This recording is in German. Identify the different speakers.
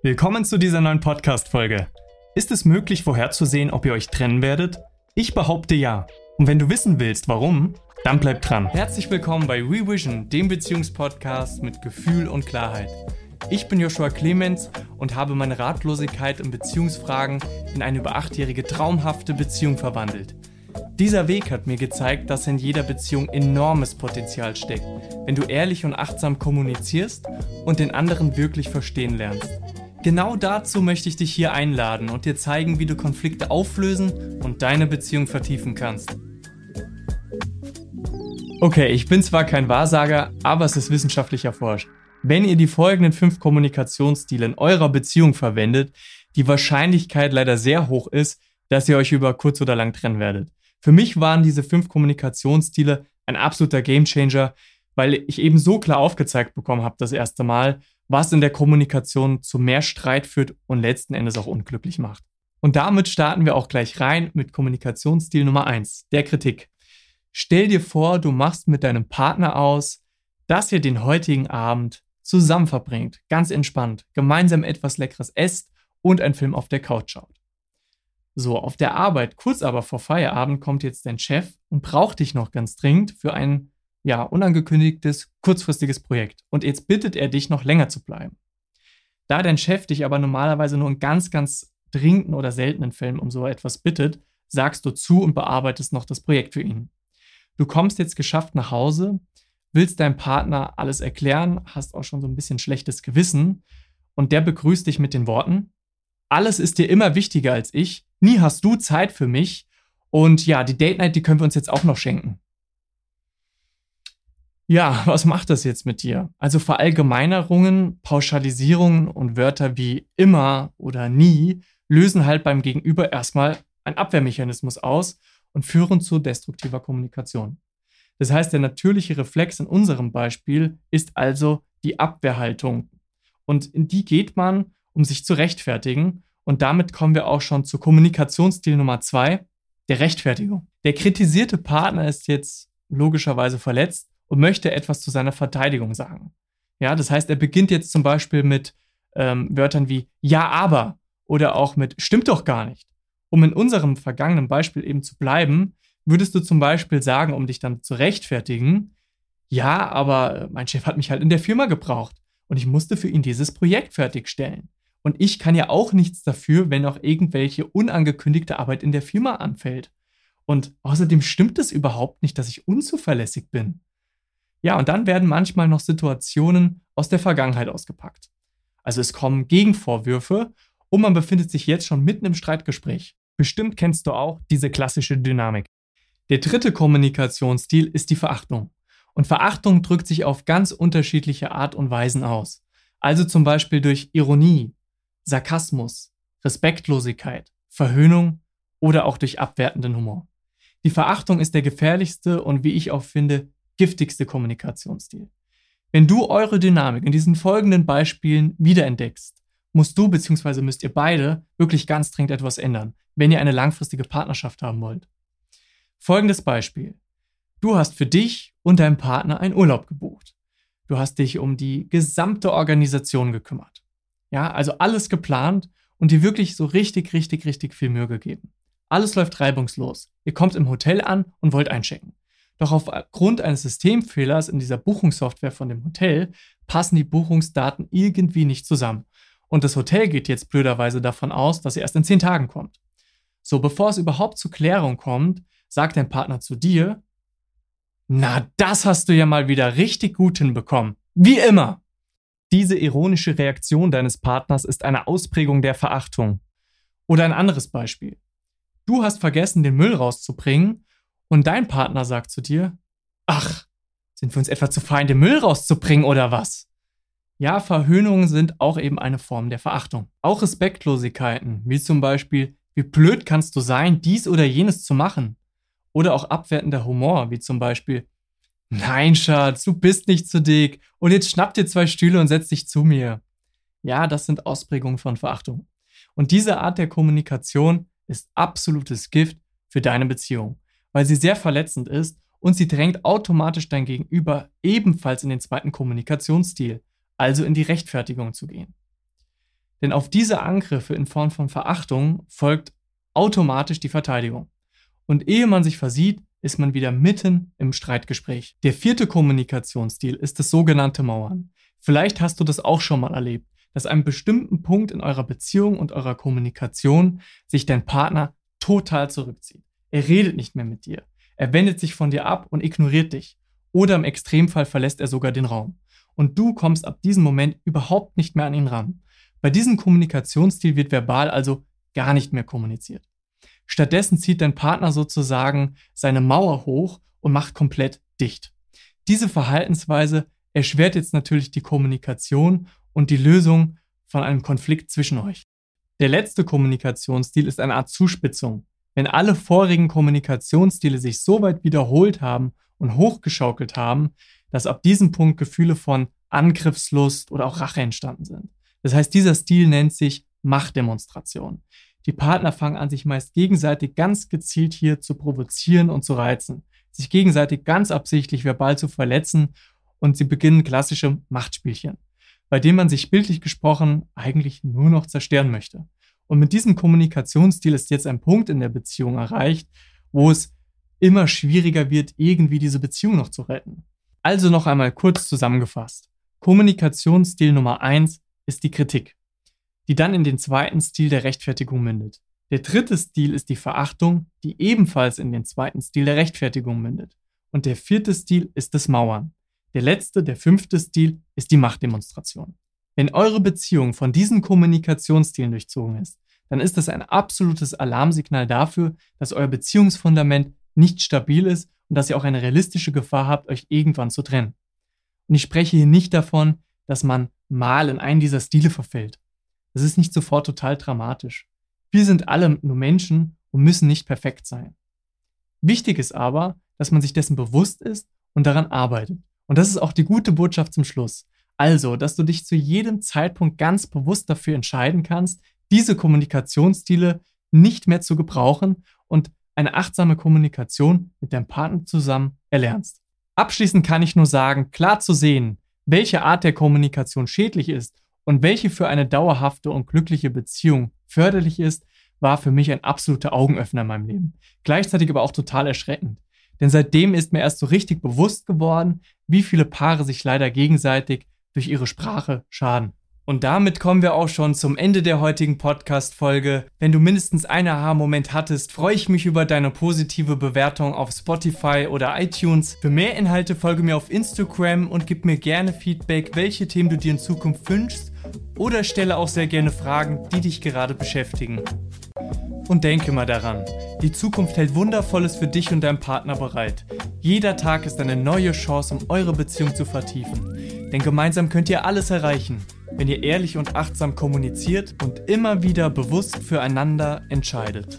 Speaker 1: Willkommen zu dieser neuen Podcast-Folge. Ist es möglich vorherzusehen, ob ihr euch trennen werdet? Ich behaupte ja. Und wenn du wissen willst, warum, dann bleib dran. Herzlich willkommen bei Revision, dem Beziehungspodcast mit Gefühl und Klarheit. Ich bin Joshua Clemens und habe meine Ratlosigkeit in Beziehungsfragen in eine über achtjährige traumhafte Beziehung verwandelt. Dieser Weg hat mir gezeigt, dass in jeder Beziehung enormes Potenzial steckt, wenn du ehrlich und achtsam kommunizierst und den anderen wirklich verstehen lernst. Genau dazu möchte ich dich hier einladen und dir zeigen, wie du Konflikte auflösen und deine Beziehung vertiefen kannst. Okay, ich bin zwar kein Wahrsager, aber es ist wissenschaftlich erforscht. Wenn ihr die folgenden fünf Kommunikationsstile in eurer Beziehung verwendet, die Wahrscheinlichkeit leider sehr hoch ist, dass ihr euch über kurz oder lang trennen werdet. Für mich waren diese fünf Kommunikationsstile ein absoluter Gamechanger, weil ich eben so klar aufgezeigt bekommen habe das erste Mal, was in der Kommunikation zu mehr Streit führt und letzten Endes auch unglücklich macht. Und damit starten wir auch gleich rein mit Kommunikationsstil Nummer eins, der Kritik. Stell dir vor, du machst mit deinem Partner aus, dass ihr den heutigen Abend zusammen verbringt, ganz entspannt, gemeinsam etwas Leckeres esst und einen Film auf der Couch schaut. So, auf der Arbeit, kurz aber vor Feierabend, kommt jetzt dein Chef und braucht dich noch ganz dringend für ein ja, unangekündigtes, kurzfristiges Projekt. Und jetzt bittet er dich, noch länger zu bleiben. Da dein Chef dich aber normalerweise nur in ganz, ganz dringenden oder seltenen Fällen um so etwas bittet, sagst du zu und bearbeitest noch das Projekt für ihn. Du kommst jetzt geschafft nach Hause, willst deinem Partner alles erklären, hast auch schon so ein bisschen schlechtes Gewissen und der begrüßt dich mit den Worten, alles ist dir immer wichtiger als ich, nie hast du Zeit für mich und ja, die Date Night, die können wir uns jetzt auch noch schenken. Ja, was macht das jetzt mit dir? Also Verallgemeinerungen, Pauschalisierungen und Wörter wie immer oder nie lösen halt beim Gegenüber erstmal einen Abwehrmechanismus aus und führen zu destruktiver Kommunikation. Das heißt, der natürliche Reflex in unserem Beispiel ist also die Abwehrhaltung. Und in die geht man, um sich zu rechtfertigen. Und damit kommen wir auch schon zu Kommunikationsstil Nummer zwei, der Rechtfertigung. Der kritisierte Partner ist jetzt logischerweise verletzt und möchte etwas zu seiner Verteidigung sagen. Ja, das heißt, er beginnt jetzt zum Beispiel mit ähm, Wörtern wie ja, aber oder auch mit stimmt doch gar nicht. Um in unserem vergangenen Beispiel eben zu bleiben, würdest du zum Beispiel sagen, um dich dann zu rechtfertigen, ja, aber mein Chef hat mich halt in der Firma gebraucht und ich musste für ihn dieses Projekt fertigstellen. Und ich kann ja auch nichts dafür, wenn auch irgendwelche unangekündigte Arbeit in der Firma anfällt. Und außerdem stimmt es überhaupt nicht, dass ich unzuverlässig bin. Ja, und dann werden manchmal noch Situationen aus der Vergangenheit ausgepackt. Also es kommen Gegenvorwürfe und man befindet sich jetzt schon mitten im Streitgespräch. Bestimmt kennst du auch diese klassische Dynamik. Der dritte Kommunikationsstil ist die Verachtung. Und Verachtung drückt sich auf ganz unterschiedliche Art und Weisen aus. Also zum Beispiel durch Ironie, Sarkasmus, Respektlosigkeit, Verhöhnung oder auch durch abwertenden Humor. Die Verachtung ist der gefährlichste und wie ich auch finde, giftigste Kommunikationsstil. Wenn du eure Dynamik in diesen folgenden Beispielen wiederentdeckst, musst du bzw. müsst ihr beide wirklich ganz dringend etwas ändern, wenn ihr eine langfristige Partnerschaft haben wollt. Folgendes Beispiel. Du hast für dich und deinen Partner einen Urlaub gebucht. Du hast dich um die gesamte Organisation gekümmert. Ja, also alles geplant und dir wirklich so richtig, richtig, richtig viel Mühe gegeben. Alles läuft reibungslos. Ihr kommt im Hotel an und wollt einchecken. Doch aufgrund eines Systemfehlers in dieser Buchungssoftware von dem Hotel passen die Buchungsdaten irgendwie nicht zusammen. Und das Hotel geht jetzt blöderweise davon aus, dass er erst in zehn Tagen kommt. So, bevor es überhaupt zur Klärung kommt, sagt dein Partner zu dir, na, das hast du ja mal wieder richtig gut hinbekommen. Wie immer. Diese ironische Reaktion deines Partners ist eine Ausprägung der Verachtung. Oder ein anderes Beispiel. Du hast vergessen, den Müll rauszubringen und dein Partner sagt zu dir, ach, sind wir uns etwa zu fein, den Müll rauszubringen oder was? Ja, Verhöhnungen sind auch eben eine Form der Verachtung. Auch Respektlosigkeiten, wie zum Beispiel, wie blöd kannst du sein, dies oder jenes zu machen? Oder auch abwertender Humor, wie zum Beispiel, nein, Schatz, du bist nicht zu dick und jetzt schnapp dir zwei Stühle und setz dich zu mir. Ja, das sind Ausprägungen von Verachtung. Und diese Art der Kommunikation ist absolutes Gift für deine Beziehung weil sie sehr verletzend ist und sie drängt automatisch dein Gegenüber ebenfalls in den zweiten Kommunikationsstil, also in die Rechtfertigung zu gehen. Denn auf diese Angriffe in Form von Verachtung folgt automatisch die Verteidigung. Und ehe man sich versieht, ist man wieder mitten im Streitgespräch. Der vierte Kommunikationsstil ist das sogenannte Mauern. Vielleicht hast du das auch schon mal erlebt, dass an einem bestimmten Punkt in eurer Beziehung und eurer Kommunikation sich dein Partner total zurückzieht. Er redet nicht mehr mit dir. Er wendet sich von dir ab und ignoriert dich. Oder im Extremfall verlässt er sogar den Raum. Und du kommst ab diesem Moment überhaupt nicht mehr an ihn ran. Bei diesem Kommunikationsstil wird verbal also gar nicht mehr kommuniziert. Stattdessen zieht dein Partner sozusagen seine Mauer hoch und macht komplett dicht. Diese Verhaltensweise erschwert jetzt natürlich die Kommunikation und die Lösung von einem Konflikt zwischen euch. Der letzte Kommunikationsstil ist eine Art Zuspitzung. Wenn alle vorigen Kommunikationsstile sich so weit wiederholt haben und hochgeschaukelt haben, dass ab diesem Punkt Gefühle von Angriffslust oder auch Rache entstanden sind. Das heißt, dieser Stil nennt sich Machtdemonstration. Die Partner fangen an, sich meist gegenseitig ganz gezielt hier zu provozieren und zu reizen, sich gegenseitig ganz absichtlich verbal zu verletzen und sie beginnen klassische Machtspielchen, bei denen man sich bildlich gesprochen eigentlich nur noch zerstören möchte. Und mit diesem Kommunikationsstil ist jetzt ein Punkt in der Beziehung erreicht, wo es immer schwieriger wird, irgendwie diese Beziehung noch zu retten. Also noch einmal kurz zusammengefasst. Kommunikationsstil Nummer eins ist die Kritik, die dann in den zweiten Stil der Rechtfertigung mündet. Der dritte Stil ist die Verachtung, die ebenfalls in den zweiten Stil der Rechtfertigung mündet. Und der vierte Stil ist das Mauern. Der letzte, der fünfte Stil ist die Machtdemonstration. Wenn eure Beziehung von diesen Kommunikationsstilen durchzogen ist, dann ist das ein absolutes Alarmsignal dafür, dass euer Beziehungsfundament nicht stabil ist und dass ihr auch eine realistische Gefahr habt, euch irgendwann zu trennen. Und ich spreche hier nicht davon, dass man mal in einen dieser Stile verfällt. Das ist nicht sofort total dramatisch. Wir sind alle nur Menschen und müssen nicht perfekt sein. Wichtig ist aber, dass man sich dessen bewusst ist und daran arbeitet. Und das ist auch die gute Botschaft zum Schluss. Also, dass du dich zu jedem Zeitpunkt ganz bewusst dafür entscheiden kannst, diese Kommunikationsstile nicht mehr zu gebrauchen und eine achtsame Kommunikation mit deinem Partner zusammen erlernst. Abschließend kann ich nur sagen, klar zu sehen, welche Art der Kommunikation schädlich ist und welche für eine dauerhafte und glückliche Beziehung förderlich ist, war für mich ein absoluter Augenöffner in meinem Leben. Gleichzeitig aber auch total erschreckend. Denn seitdem ist mir erst so richtig bewusst geworden, wie viele Paare sich leider gegenseitig durch ihre Sprache schaden. Und damit kommen wir auch schon zum Ende der heutigen Podcast-Folge. Wenn du mindestens einen Aha-Moment hattest, freue ich mich über deine positive Bewertung auf Spotify oder iTunes. Für mehr Inhalte folge mir auf Instagram und gib mir gerne Feedback, welche Themen du dir in Zukunft wünschst oder stelle auch sehr gerne Fragen, die dich gerade beschäftigen. Und denke mal daran, die Zukunft hält Wundervolles für dich und deinen Partner bereit. Jeder Tag ist eine neue Chance, um eure Beziehung zu vertiefen. Denn gemeinsam könnt ihr alles erreichen, wenn ihr ehrlich und achtsam kommuniziert und immer wieder bewusst füreinander entscheidet.